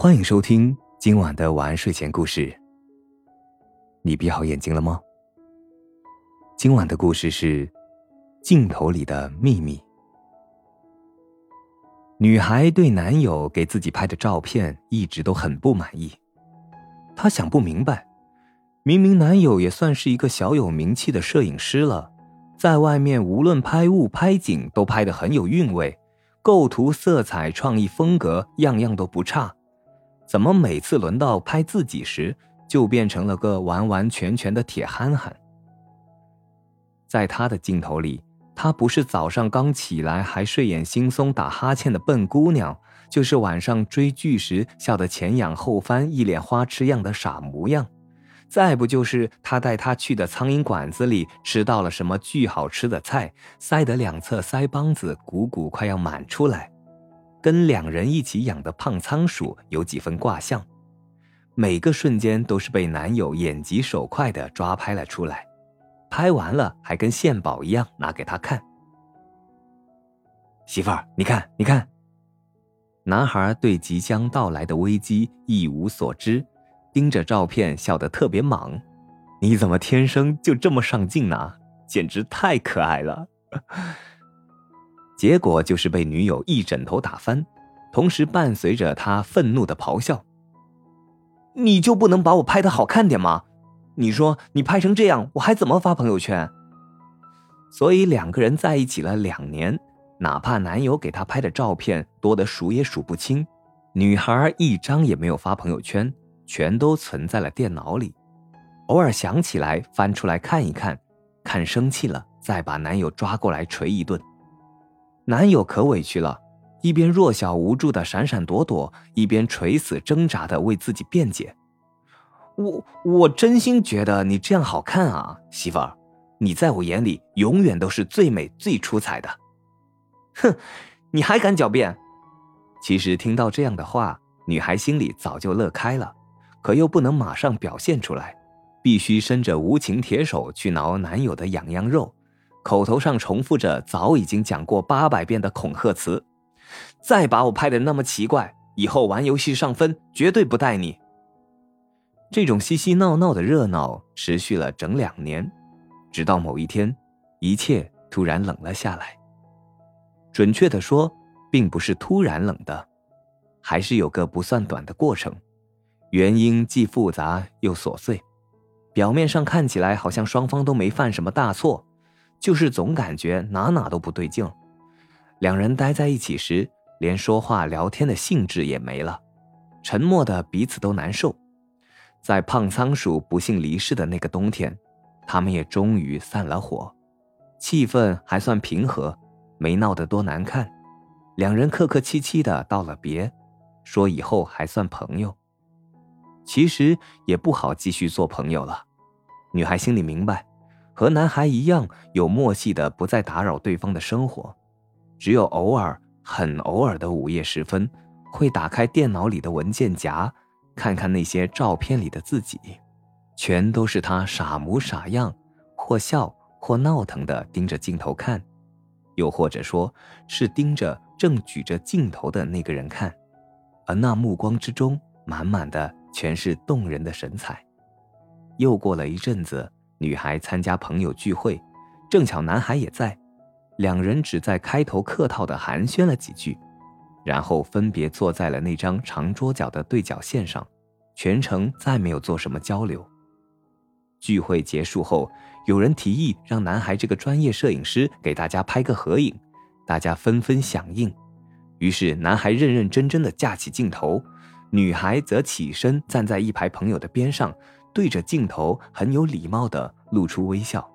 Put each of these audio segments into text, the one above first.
欢迎收听今晚的晚安睡前故事。你闭好眼睛了吗？今晚的故事是镜头里的秘密。女孩对男友给自己拍的照片一直都很不满意，她想不明白，明明男友也算是一个小有名气的摄影师了，在外面无论拍物拍景都拍得很有韵味，构图、色彩、创意、风格样样都不差，怎么每次轮到拍自己时，就变成了个完完全全的铁憨憨？在他的镜头里。她不是早上刚起来还睡眼惺忪打哈欠的笨姑娘，就是晚上追剧时笑得前仰后翻、一脸花痴样的傻模样，再不就是他带她去的苍蝇馆子里吃到了什么巨好吃的菜，塞得两侧腮帮子鼓鼓快要满出来，跟两人一起养的胖仓鼠有几分卦象，每个瞬间都是被男友眼疾手快的抓拍了出来。拍完了还跟献宝一样拿给他看。媳妇儿，你看，你看。男孩对即将到来的危机一无所知，盯着照片笑得特别莽。你怎么天生就这么上镜呢？简直太可爱了。结果就是被女友一枕头打翻，同时伴随着他愤怒的咆哮：“你就不能把我拍的好看点吗？”你说你拍成这样，我还怎么发朋友圈？所以两个人在一起了两年，哪怕男友给她拍的照片多得数也数不清，女孩一张也没有发朋友圈，全都存在了电脑里。偶尔想起来翻出来看一看，看生气了再把男友抓过来捶一顿。男友可委屈了，一边弱小无助的闪闪躲躲，一边垂死挣扎的为自己辩解。我我真心觉得你这样好看啊，媳妇儿，你在我眼里永远都是最美最出彩的。哼，你还敢狡辩？其实听到这样的话，女孩心里早就乐开了，可又不能马上表现出来，必须伸着无情铁手去挠男友的痒痒肉，口头上重复着早已经讲过八百遍的恐吓词：再把我拍的那么奇怪，以后玩游戏上分绝对不带你。这种嬉嬉闹闹的热闹持续了整两年，直到某一天，一切突然冷了下来。准确的说，并不是突然冷的，还是有个不算短的过程，原因既复杂又琐碎。表面上看起来好像双方都没犯什么大错，就是总感觉哪哪都不对劲。两人待在一起时，连说话聊天的兴致也没了，沉默的彼此都难受。在胖仓鼠不幸离世的那个冬天，他们也终于散了伙，气氛还算平和，没闹得多难看。两人客客气气的道了别，说以后还算朋友。其实也不好继续做朋友了。女孩心里明白，和男孩一样有默契的不再打扰对方的生活，只有偶尔很偶尔的午夜时分，会打开电脑里的文件夹。看看那些照片里的自己，全都是他傻模傻样，或笑或闹腾的盯着镜头看，又或者说是盯着正举着镜头的那个人看，而那目光之中满满的全是动人的神采。又过了一阵子，女孩参加朋友聚会，正巧男孩也在，两人只在开头客套的寒暄了几句。然后分别坐在了那张长桌角的对角线上，全程再没有做什么交流。聚会结束后，有人提议让男孩这个专业摄影师给大家拍个合影，大家纷纷响应。于是，男孩认认真真的架起镜头，女孩则起身站在一排朋友的边上，对着镜头很有礼貌的露出微笑。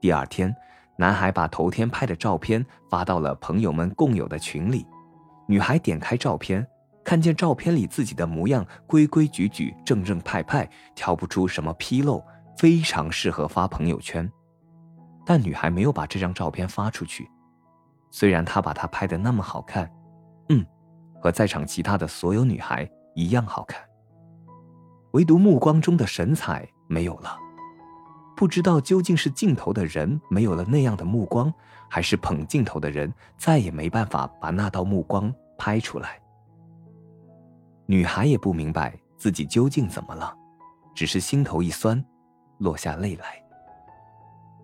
第二天，男孩把头天拍的照片发到了朋友们共有的群里。女孩点开照片，看见照片里自己的模样规规矩矩、正正派派，挑不出什么纰漏，非常适合发朋友圈。但女孩没有把这张照片发出去。虽然她把它拍的那么好看，嗯，和在场其他的所有女孩一样好看，唯独目光中的神采没有了。不知道究竟是镜头的人没有了那样的目光，还是捧镜头的人再也没办法把那道目光拍出来。女孩也不明白自己究竟怎么了，只是心头一酸，落下泪来。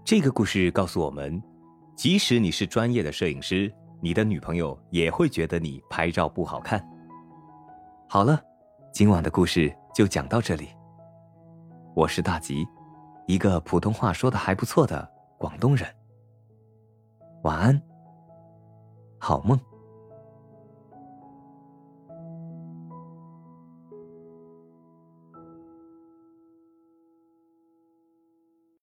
这个故事告诉我们，即使你是专业的摄影师，你的女朋友也会觉得你拍照不好看。好了，今晚的故事就讲到这里。我是大吉，一个普通话说的还不错的广东人。晚安，好梦。